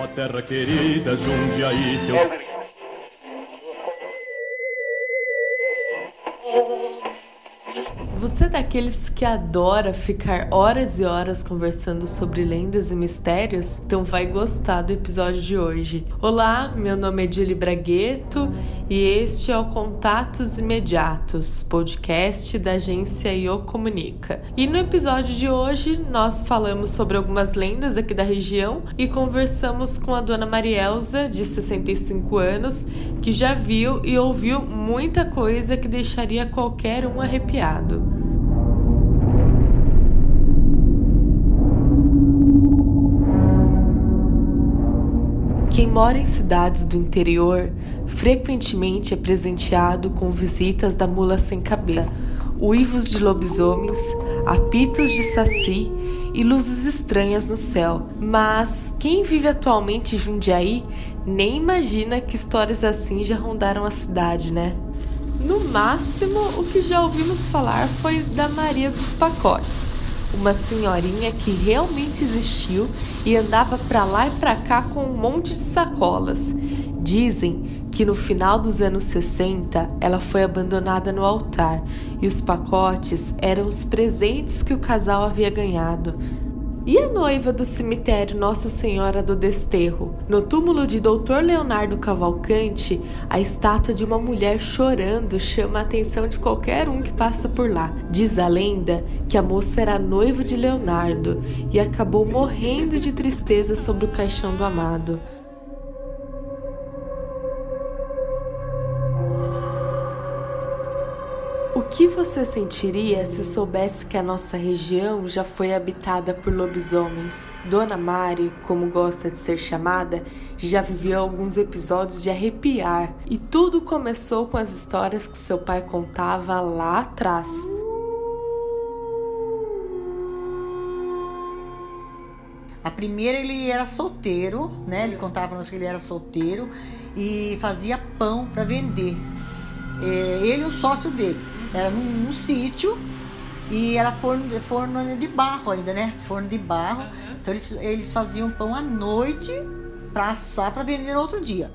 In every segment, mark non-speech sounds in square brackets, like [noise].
Ó terra querida, Jundiaí, teus... Você é daqueles que adora ficar horas e horas conversando sobre lendas e mistérios? Então vai gostar do episódio de hoje. Olá, meu nome é Julie Bragueto e este é o Contatos Imediatos, podcast da agência Io Comunica. E no episódio de hoje nós falamos sobre algumas lendas aqui da região e conversamos com a dona Marielza, de 65 anos, que já viu e ouviu muita coisa que deixaria qualquer um arrepiado. Mora em cidades do interior frequentemente é presenteado com visitas da mula sem cabeça, uivos de lobisomens, apitos de saci e luzes estranhas no céu. Mas quem vive atualmente em Jundiaí nem imagina que histórias assim já rondaram a cidade, né? No máximo, o que já ouvimos falar foi da Maria dos Pacotes uma senhorinha que realmente existiu e andava para lá e para cá com um monte de sacolas. Dizem que no final dos anos 60 ela foi abandonada no altar e os pacotes eram os presentes que o casal havia ganhado. E a noiva do cemitério Nossa Senhora do Desterro? No túmulo de Dr. Leonardo Cavalcante, a estátua de uma mulher chorando chama a atenção de qualquer um que passa por lá. Diz a lenda que a moça era noiva de Leonardo e acabou morrendo de tristeza sobre o caixão do amado. Que você sentiria se soubesse que a nossa região já foi habitada por lobisomens? Dona Mari, como gosta de ser chamada, já viveu alguns episódios de arrepiar e tudo começou com as histórias que seu pai contava lá atrás. A primeira ele era solteiro, né? Ele contava para nós que ele era solteiro e fazia pão para vender. É, ele e o sócio dele. Era num, num sítio e era forno, forno de barro ainda, né? Forno de barro. Uhum. Então eles, eles faziam pão à noite para assar para vender no outro dia.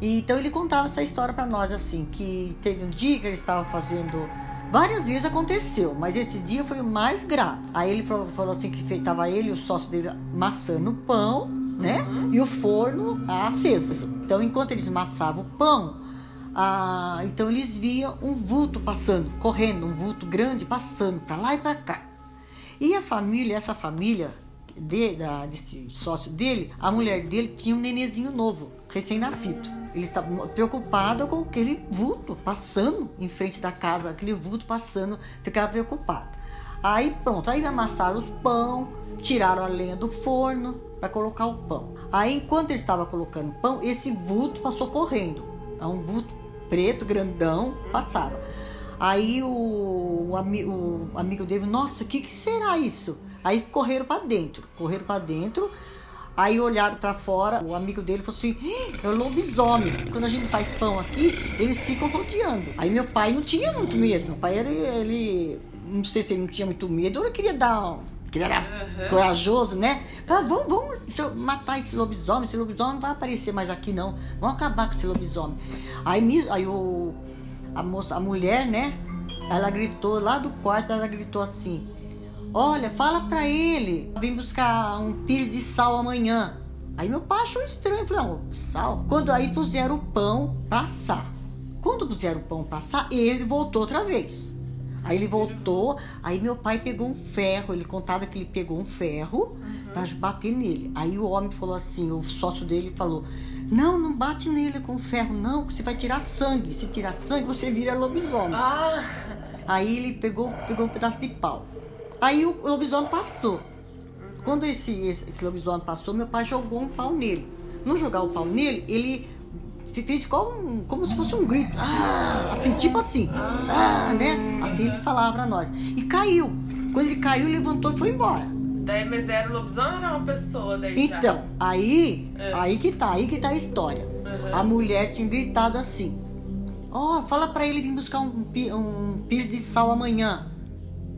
E, então ele contava essa história para nós assim, que teve um dia que ele estava fazendo Várias vezes aconteceu, mas esse dia foi o mais grave. Aí ele falou, falou assim que estava ele e o sócio dele maçando o pão, né? Uhum. E o forno aceso. Então, enquanto eles massavam o pão, ah, então eles viam um vulto passando, correndo, um vulto grande passando para lá e para cá. E a família, essa família de, da, desse sócio dele, a mulher dele tinha um nenezinho novo, recém-nascido. Ele estava preocupado com aquele vulto passando em frente da casa, aquele vulto passando, ficava preocupado. Aí pronto, aí amassaram os pão, tiraram a lenha do forno para colocar o pão. Aí enquanto ele estava colocando o pão, esse vulto passou correndo. É um vulto preto, grandão, passava. Aí o, o, o amigo dele, nossa, o que, que será isso? Aí correram para dentro, correram para dentro. Aí olharam para fora, o amigo dele falou assim: é o lobisomem. Quando a gente faz pão aqui, eles ficam rodeando. Aí meu pai não tinha muito medo. Meu pai, ele, ele não sei se ele não tinha muito medo, ou ele queria dar que ele era uhum. corajoso, né? Falava, vamos, vamos matar esse lobisomem, esse lobisomem não vai aparecer mais aqui não. Vamos acabar com esse lobisomem. Aí, aí o, a moça, a mulher, né? Ela gritou lá do quarto, ela gritou assim: Olha, fala pra ele, vem buscar um pires de sal amanhã. Aí meu pai achou estranho, falei, não, sal. Quando aí puseram o pão pra assar. Quando puseram o pão pra assar, ele voltou outra vez. Aí ele voltou, aí meu pai pegou um ferro, ele contava que ele pegou um ferro uhum. para bater nele. Aí o homem falou assim, o sócio dele falou: Não, não bate nele com ferro, não, você vai tirar sangue. Se tirar sangue, você vira lobisomem. Ah. Aí ele pegou, pegou um pedaço de pau. Aí o lobisomem passou. Quando esse, esse, esse lobisomem passou, meu pai jogou um pau nele. No jogar o pau nele, ele fez como, como se fosse um grito. Ah, assim, tipo assim. Ah, né? Assim ele falava pra nós. E caiu. Quando ele caiu, levantou e foi embora. Daí, mas era o lobisomem ou era uma pessoa daí Então, já? aí, é. aí que tá, aí que tá a história. Uhum. A mulher tinha gritado assim. Ó, oh, fala pra ele vir buscar um, um pires de sal amanhã.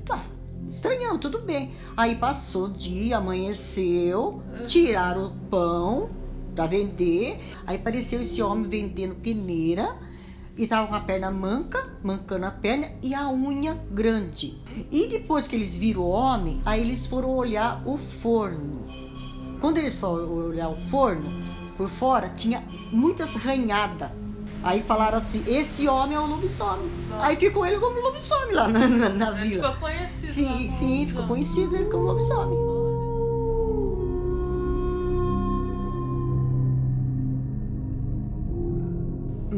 Tá, estranhão, tudo bem. Aí passou o dia, amanheceu, tiraram o pão para vender. Aí apareceu esse homem vendendo peneira e tava com a perna manca, mancando a perna e a unha grande. E depois que eles viram o homem, aí eles foram olhar o forno. Quando eles foram olhar o forno, por fora tinha muitas ranhadas. Aí falaram assim: esse homem é o lobisomem. Aí ficou ele como lobisomem lá na, na, na vila. Ficou conhecido. Sim, sim, ficou conhecido ele como lobisomem.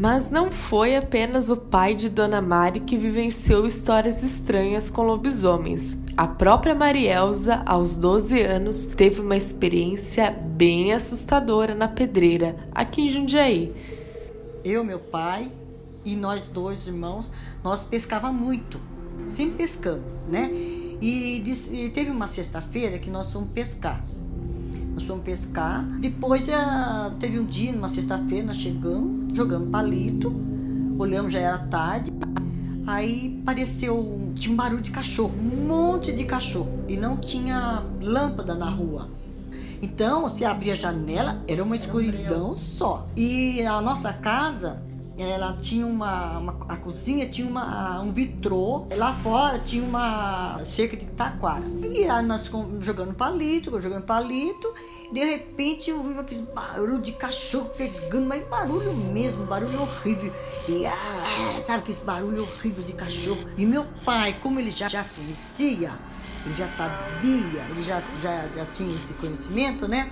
Mas não foi apenas o pai de Dona Mari que vivenciou histórias estranhas com lobisomens. A própria Marielza, aos 12 anos, teve uma experiência bem assustadora na pedreira, aqui em Jundiaí. Eu, meu pai e nós dois irmãos, nós pescava muito, sempre pescando, né? E, e teve uma sexta-feira que nós fomos pescar. Nós fomos pescar. Depois teve um dia, numa sexta-feira, nós chegamos, jogamos palito, olhamos, já era tarde. Aí apareceu, tinha um barulho de cachorro, um monte de cachorro. E não tinha lâmpada na rua. Então, se abria a janela, era uma escuridão só. E a nossa casa ela tinha uma, uma, a cozinha tinha uma, um vitrô, lá fora tinha uma cerca de taquara. E aí nós jogando palito, jogando palito, de repente eu vi aquele barulho de cachorro pegando, mas barulho mesmo, barulho horrível. E ah, sabe aquele barulho horrível de cachorro? E meu pai, como ele já, já conhecia, ele já sabia, ele já, já, já tinha esse conhecimento, né?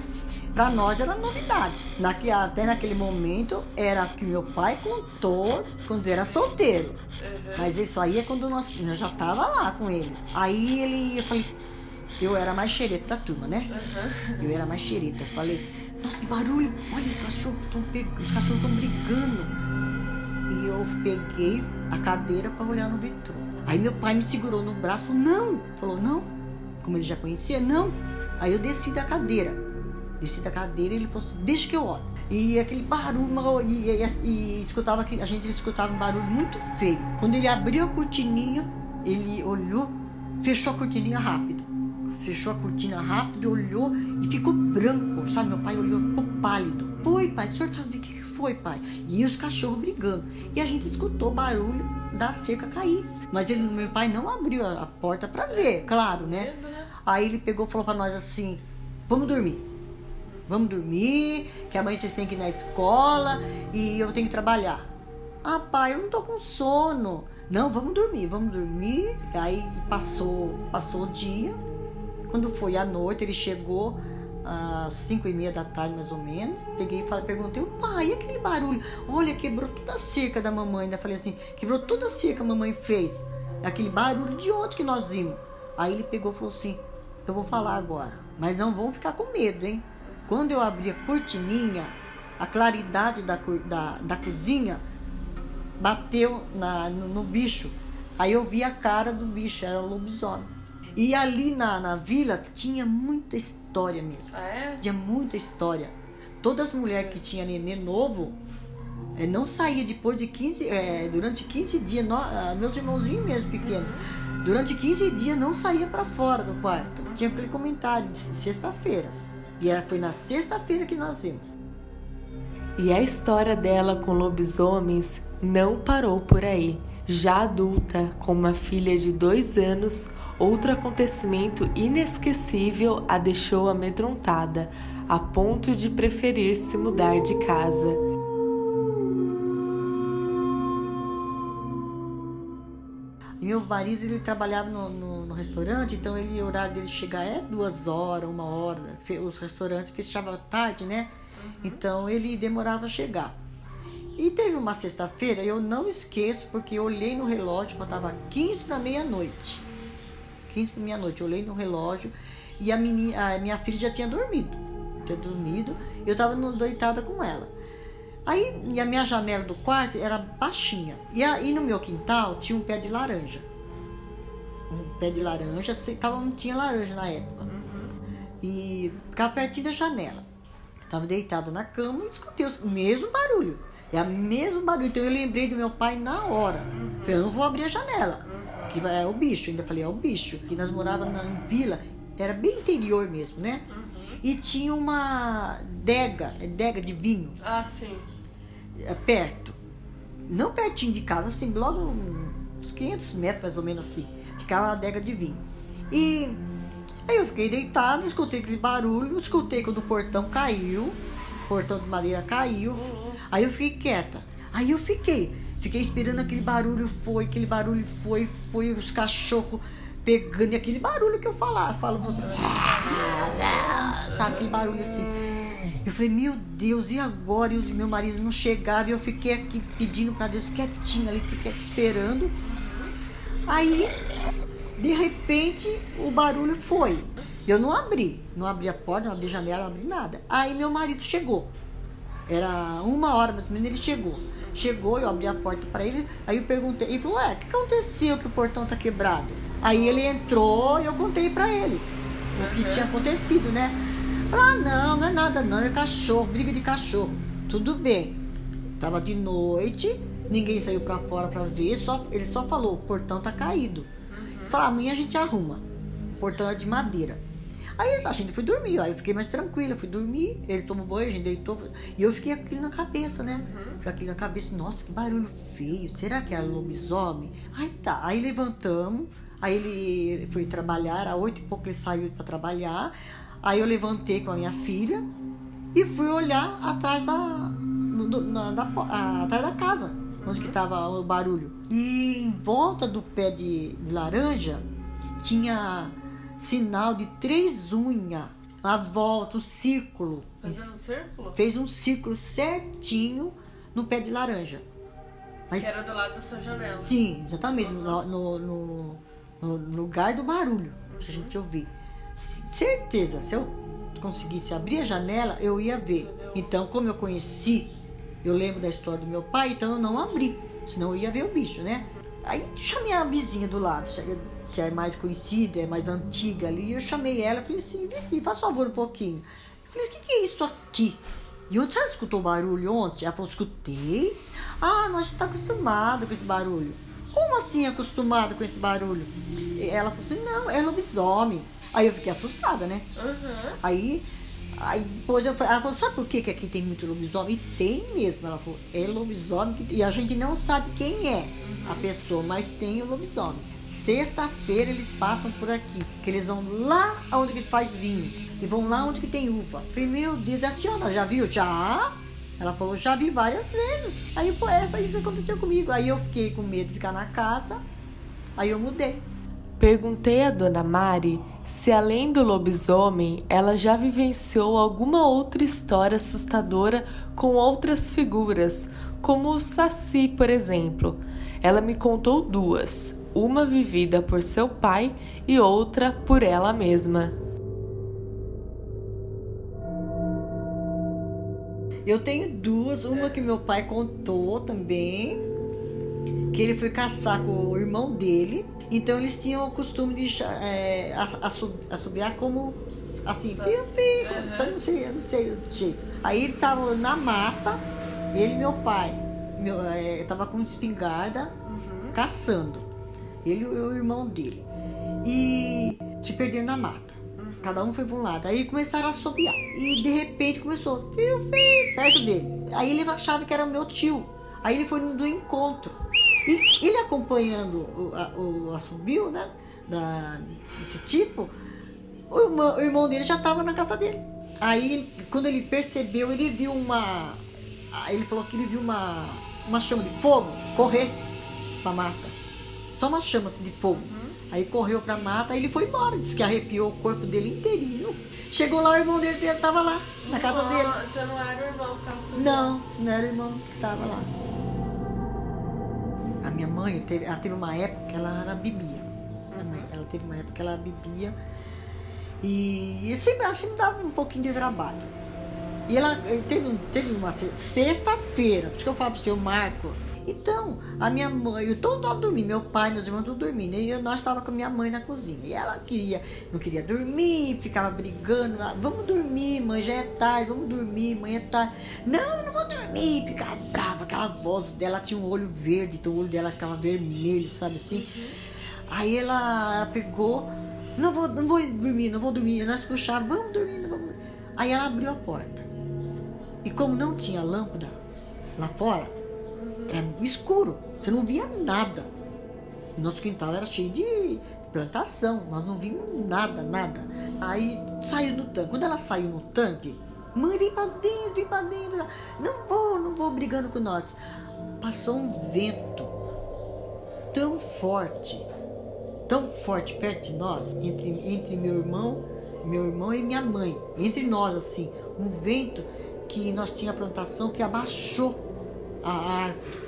Para nós era novidade. Naque, até naquele momento era que meu pai contou quando era solteiro. Uhum. Mas isso aí é quando nós, eu já tava lá com ele. Aí ele, eu falei, eu era mais xereta da turma, né? Uhum. Eu era mais xereta. Eu falei, nossa, que barulho, olha, os cachorros estão os cachorros estão brigando. E eu peguei a cadeira para olhar no vitrô. Aí meu pai me segurou no braço, falou, não. Falou, não. Como ele já conhecia, não. Aí eu desci da cadeira desci da cadeira e ele falou assim, deixa que eu olho. E aquele barulho, e, e, e escutava, a gente escutava um barulho muito feio. Quando ele abriu a cortininha, ele olhou, fechou a cortininha rápido. Fechou a cortina rápido, olhou e ficou branco, sabe? Meu pai olhou, ficou pálido. Foi, pai, o senhor tá vendo o que foi, pai? E os cachorros brigando. E a gente escutou o barulho da cerca cair. Mas ele, meu pai não abriu a, a porta para ver, claro, né? Aí ele pegou e falou para nós assim: vamos dormir. Vamos dormir, que amanhã vocês têm que ir na escola e eu tenho que trabalhar. Ah, pai, eu não tô com sono. Não, vamos dormir, vamos dormir. Aí passou, passou o dia. Quando foi à noite, ele chegou às cinco e meia da tarde, mais ou menos. Peguei e falei, perguntei, pai, e aquele barulho? Olha, quebrou toda a cerca da mamãe. Ainda falei assim, quebrou toda a cerca que a mamãe fez. Aquele barulho de ontem que nós vimos. Aí ele pegou e falou assim, eu vou falar agora. Mas não vão ficar com medo, hein? Quando eu abri a cortininha, a claridade da, da, da cozinha bateu na, no, no, bicho. Aí eu vi a cara do bicho, era o lobisomem. E ali na, na vila tinha muita história mesmo. Ah, é? Tinha muita história. Todas as mulheres que tinham nenê novo é, não saía depois de 15, é, durante 15 dias, no, ah, meus irmãozinhos mesmo pequenos, durante 15 dias não saía para fora do quarto. Tinha aquele comentário de sexta-feira. E foi na sexta-feira que nós vimos. E a história dela com lobisomens não parou por aí. Já adulta, com uma filha de dois anos, outro acontecimento inesquecível a deixou amedrontada, a ponto de preferir se mudar de casa. meu marido ele trabalhava no, no, no, restaurante, então ele, o horário dele chegar é duas horas, uma hora. Os restaurantes fechavam tarde, né? Uhum. Então ele demorava a chegar. E teve uma sexta-feira, eu não esqueço, porque eu olhei no relógio, faltava 15 para meia-noite. 15 para meia-noite, eu olhei no relógio e a, menina, a minha filha já tinha dormido. Tinha dormido, eu estava deitada com ela. Aí e a minha janela do quarto era baixinha. E aí no meu quintal tinha um pé de laranja. Um pé de laranja, tava, não tinha laranja na época. Uhum. E ficava pertinho da janela. Tava deitada na cama e escutei o mesmo barulho. É o mesmo barulho. Então eu lembrei do meu pai na hora. Uhum. Falei, eu não vou abrir a janela. Que é o bicho. Ainda falei, é o bicho. Que nós morávamos na vila. Era bem interior mesmo, né? Uhum. e tinha uma dega, é dega de vinho, Ah, sim. é, perto. Não pertinho de casa, assim, logo uns 500 metros mais ou menos assim. Ficava a adega de vinho. E aí eu fiquei deitada, escutei aquele barulho, escutei quando o portão caiu, o portão de madeira caiu. Aí eu fiquei quieta. Aí eu fiquei, fiquei esperando aquele barulho foi, aquele barulho foi, foi os cachorros pegando e aquele barulho que eu falar, falo você, sabe aquele barulho assim. Eu falei, meu Deus, e agora? E o meu marido não chegava e eu fiquei aqui pedindo para Deus quietinha ali, fiquei esperando. Aí, de repente, o barulho foi. Eu não abri, não abri a porta, não abri a janela, não abri nada. Aí meu marido chegou. Era uma hora mais ou menos, ele chegou. Chegou, eu abri a porta para ele, aí eu perguntei, ele falou, ué, o que aconteceu que o portão tá quebrado? Aí ele entrou e eu contei para ele o que tinha acontecido, né? Falei, ah, não, não é nada não, é cachorro, briga de cachorro. Tudo bem. Tava de noite, ninguém saiu para fora para ver, só, ele só falou, o portão tá caído. Falei, amanhã a gente arruma. O portão é de madeira. Aí a gente foi dormir, aí eu fiquei mais tranquila, fui dormir, ele tomou banho, a gente deitou, foi- e eu fiquei aquilo na cabeça, né? Fiquei com aquilo na cabeça, nossa, que barulho feio, será que era lobisomem? Aí tá, aí levantamos, aí ele foi trabalhar, era oito e pouco ele saiu para trabalhar, aí eu levantei com a minha filha e fui olhar atrás da, no- na- da atrás da casa, onde que tava o barulho. E em volta do pé de, de laranja tinha sinal de três unhas, a volta, um círculo. Fazendo um círculo? Fez um círculo certinho no pé de laranja. Mas, Que era do lado da sua janela. Sim, exatamente, no, no- no- no lugar do barulho que a gente ouvia. Certeza, se eu conseguisse abrir a janela, eu ia ver. Então, como eu conheci, eu lembro da história do meu pai, então eu não abri, senão eu ia ver o bicho, né? Aí chamei a vizinha do lado, que é mais conhecida, é mais antiga ali, eu chamei ela, falei assim, vem aqui, faz favor um pouquinho. Eu falei, o que, que é isso aqui? E onde você escutou o barulho ontem? Ela falou, escutei. Ah, nós já tá acostumado com esse barulho. Como assim acostumado com esse barulho? E ela falou assim, não, é lobisomem. Aí eu fiquei assustada, né? Aham. Aí, aí depois eu falei, ela falou, sabe por que, que aqui tem muito lobisomem? E tem mesmo. Ela falou, é lobisomem e a gente não sabe quem é a pessoa, mas tem o lobisomem. Sexta-feira eles passam por aqui, que eles vão lá onde que faz vinho e vão lá onde que tem uva. Falei, meu Deus, a senhora já viu? Já? Ela falou, já vi várias vezes. Aí foi essa, isso aconteceu comigo. Aí eu fiquei com medo de ficar na casa, aí eu mudei. Perguntei à dona Mari se, além do lobisomem, ela já vivenciou alguma outra história assustadora com outras figuras, como o Saci, por exemplo. Ela me contou duas, uma vivida por seu pai e outra por ela mesma. Eu tenho duas, uma que meu pai contou também, que ele foi caçar com o irmão dele. Então eles tinham o costume de é, assobiar como assim, piu, Aham. sabe, não sei, eu não sei o jeito. Aí ele tava na mata, ele e meu pai, meu, é, tava com espingarda caçando. Ele e o irmão dele. E se perderam na mata. Cada um foi para um lado. Aí começaram a assobiar. E de repente começou, fiu, fiu, perto dele. Aí ele achava que era meu tio. Aí ele foi no encontro. E ele acompanhando o, a- o assobio, né? Da, desse tipo, o irmão, o irmão dele já estava na casa dele. Aí, quando ele percebeu, ele viu uma. Ele falou que ele viu uma, uma chama de fogo correr pra mata. Só uma chama assim, de fogo. Aí correu pra mata, aí ele foi embora. Disse que arrepiou o corpo dele inteirinho. Chegou lá, o irmão dele tava lá, na casa dele. Então não era o irmão que Não, não era o irmão que tava lá. Minha mãe, teve, ela teve uma época que ela, ela bebia. Ela teve uma época que ela bebia. E, e sempre, ela sempre dava um pouquinho de trabalho. E ela teve, teve uma se- sexta-feira, por isso que eu falo pro seu Marco. Então, a minha mãe, eu todo tava dormindo, meu pai, meus irmãos tudo dormindo. E eu, nós estávamos com a minha mãe na cozinha. E ela queria, não queria dormir, ficava brigando. "Ah, Vamos dormir, mãe, já é tarde, vamos dormir, mãe, é tarde. Não, eu não vou dormir. Ficava brava, aquela voz dela tinha um olho verde, então o olho dela ficava vermelho, sabe assim? Aí ela pegou, não vou, não vou dormir, não vou dormir. Nós puxaram, vamos dormir, não vamos dormir. Aí ela abriu a porta. E como não tinha lâmpada lá fora, era escuro. Você não via nada. Nosso quintal era cheio de plantação. Nós não vimos nada, nada. Aí saiu no tanque. Quando ela saiu no tanque, mãe, vem pra dentro, vem pra dentro. Não vou, não vou brigando com nós. Passou um vento tão forte, tão forte perto de nós, entre, entre meu irmão, meu irmão e minha mãe, entre nós assim, um vento que nós tinha plantação que abaixou a árvore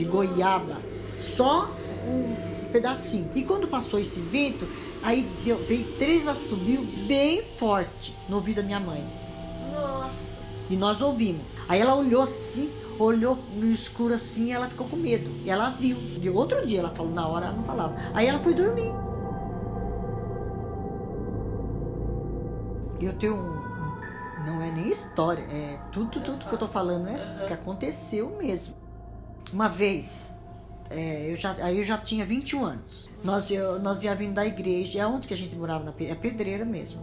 de goiaba, só um pedacinho. E quando passou esse vento, aí deu, veio três assobios bem forte no ouvido da minha mãe. Nossa. E nós ouvimos. Aí ela olhou assim, olhou no escuro assim e ela ficou com medo. E ela viu. De outro dia ela falou, na hora ela não falava. Aí ela foi dormir. Eu tenho um, um- não é nem história, é tudo, tudo que eu tô falando é que aconteceu mesmo. Uma vez, é, eu já, aí eu já tinha 21 anos. Nós, eu, nós ia vindo da igreja, é onde que a gente morava, na, é pedreira mesmo.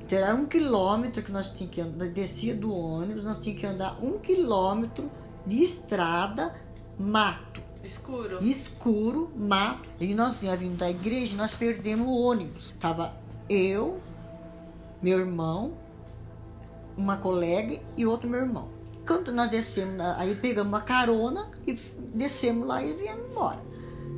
Então, era um quilômetro que nós tínhamos que andar, descia do ônibus, nós tínhamos que andar um quilômetro de estrada, mato, Escuro. escuro, mato. E nós ia vindo da igreja, nós perdemos o ônibus. Tava eu, meu irmão, uma colega e outro meu irmão. Quando nós descemos, aí pegamos uma carona e descemos lá e viemos embora.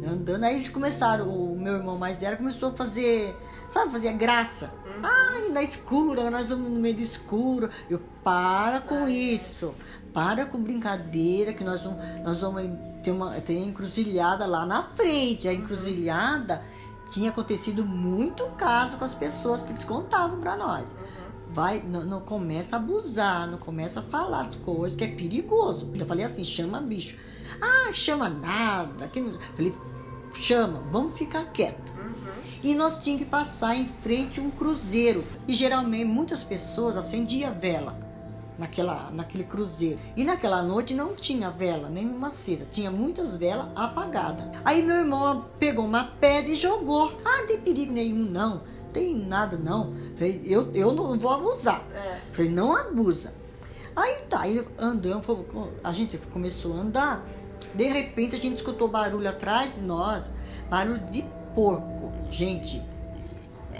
Andando, aí eles começaram, o meu irmão mais velho começou a fazer, sabe, fazer graça. Ai, na escura, nós vamos no meio do escuro. Eu, para com isso, para com brincadeira, que nós vamos, nós vamos ter uma tem encruzilhada lá na frente. A encruzilhada tinha acontecido muito caso com as pessoas que eles contavam para nós vai, não, não começa a abusar, não começa a falar as coisas, que é perigoso. Eu falei assim, chama bicho. Ah, chama nada. Que não... Falei, chama, vamos ficar quieto. E nós tínhamos que passar em frente a um cruzeiro. E geralmente muitas pessoas acendiam vela naquela, naquele cruzeiro. E naquela noite não tinha vela, nenhuma acesa. Tinha muitas velas apagadas. Aí meu irmão pegou uma pedra e jogou. Ah, não tem perigo nenhum, não. Tem nada, não. Falei, eu, eu não vou abusar. É. Falei, não abusa. Aí tá, aí andamos, a gente começou a andar. De repente a gente escutou barulho atrás de nós, barulho de porco. Gente,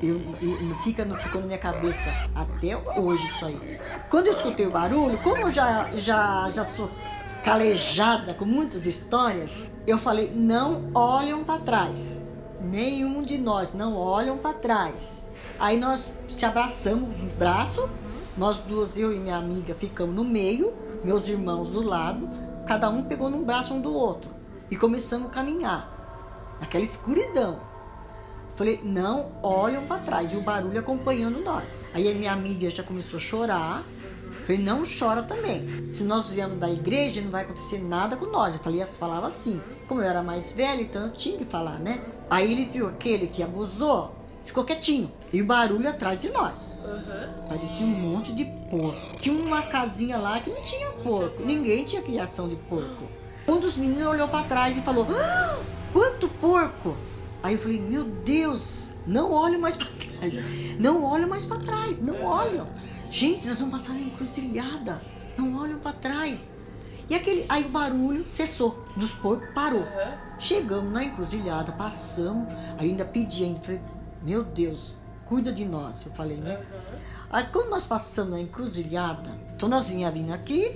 eu, eu- não fica, não ficou na minha cabeça até hoje isso aí. Quando eu escutei o barulho, como eu já, já, já sou calejada com muitas histórias, eu falei, não olham para trás. Nenhum de nós não olham para trás. Aí nós se abraçamos os braços, nós duas, eu e minha amiga, ficamos no meio, meus irmãos do lado, cada um pegou num braço um do outro e começamos a caminhar naquela escuridão. Falei, não olham para trás. E o barulho acompanhando nós. Aí a minha amiga já começou a chorar. Falei, não chora também. Se nós viemos da igreja, não vai acontecer nada com nós. Eu falei, falava assim. Como eu era mais velha, então eu tinha que falar, né? Aí ele viu aquele que abusou, ficou quietinho. E o barulho atrás de nós. Uhum. Parecia um monte de porco. Tinha uma casinha lá que não tinha porco. Ninguém tinha criação de porco. Um dos meninos olhou para trás e falou: "Ah, Quanto porco! Aí eu falei: Meu Deus, não olho mais para trás. Não olho mais para trás. Não olham. Gente, nós vamos passar na encruzilhada. Não olham para trás. E aquele, aí o barulho cessou. Dos porcos parou. Uhum. Chegamos na encruzilhada, passamos, ainda pedi ainda, falei, meu Deus, cuida de nós, eu falei, né? Aí quando nós passamos na encruzilhada, então nós vinha vindo aqui,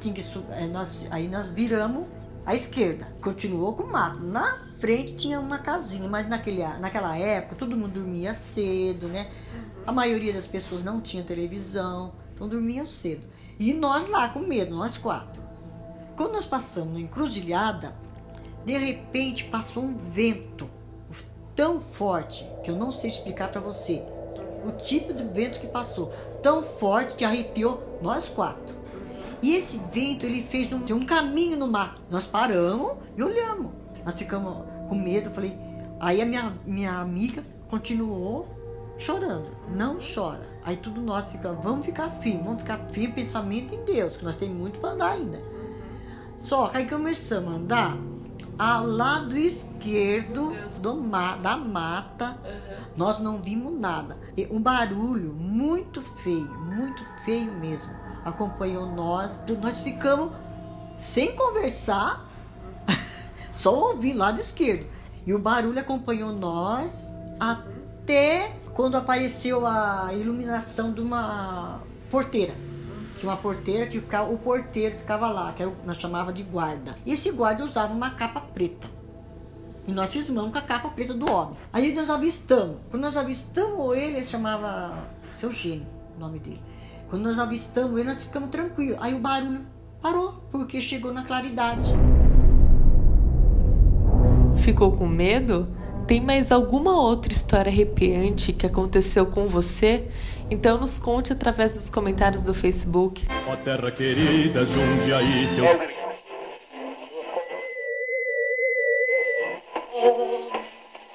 tinha que, su- eh, nós, aí nós viramos à esquerda, continuou com mato. Na frente tinha uma casinha, mas naquele, naquela época todo mundo dormia cedo, né? A maioria das pessoas não tinha televisão, então dormiam cedo. E nós lá com medo, nós quatro. Quando nós passamos na encruzilhada, de repente passou um vento tão forte que eu não sei explicar para você. O tipo de vento que passou, tão forte que arrepiou nós quatro. E esse vento ele fez um, um caminho no mato. Nós paramos e olhamos. Nós ficamos com medo. Falei, aí a minha, minha amiga continuou chorando. Não chora. Aí tudo nós ficamos, vamos ficar firme, vamos ficar firme, pensamento em Deus, que nós temos muito para andar ainda. Só que aí começamos a andar, ao lado esquerdo do ma da mata. Nós não vimos nada. E um barulho muito feio, muito feio mesmo. Acompanhou nós. Nós ficamos sem conversar, [laughs] só ouvindo lado esquerdo. E o barulho acompanhou nós até quando apareceu a iluminação de uma porteira. Tinha uma porteira que ficava, o porteiro ficava lá, que nós chamava de guarda. E esse guarda usava uma capa preta. E nós cismamos com a capa preta do homem. Aí nós avistamos. Quando nós avistamos ele, ele chamava seu gênio, o nome dele. Quando nós avistamos ele, nós ficamos tranquilos. Aí o barulho parou, porque chegou na claridade. Ficou com medo? Tem mais alguma outra história arrepiante que aconteceu com você? Então nos conte através dos comentários do Facebook. Ó terra querida, Jundiaí, teu...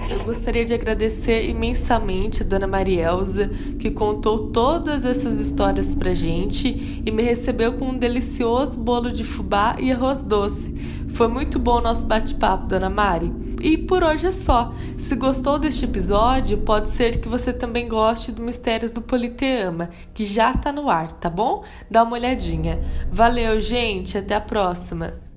Eu gostaria de agradecer imensamente a Dona Marielza, que contou todas essas histórias pra gente e me recebeu com um delicioso bolo de fubá e arroz doce. Foi muito bom o nosso bate-papo, Dona Mari. E por hoje é só. Se gostou deste episódio, pode ser que você também goste do Mistérios do Politeama, que já tá no ar, tá bom? Dá uma olhadinha. Valeu, gente. Até a próxima.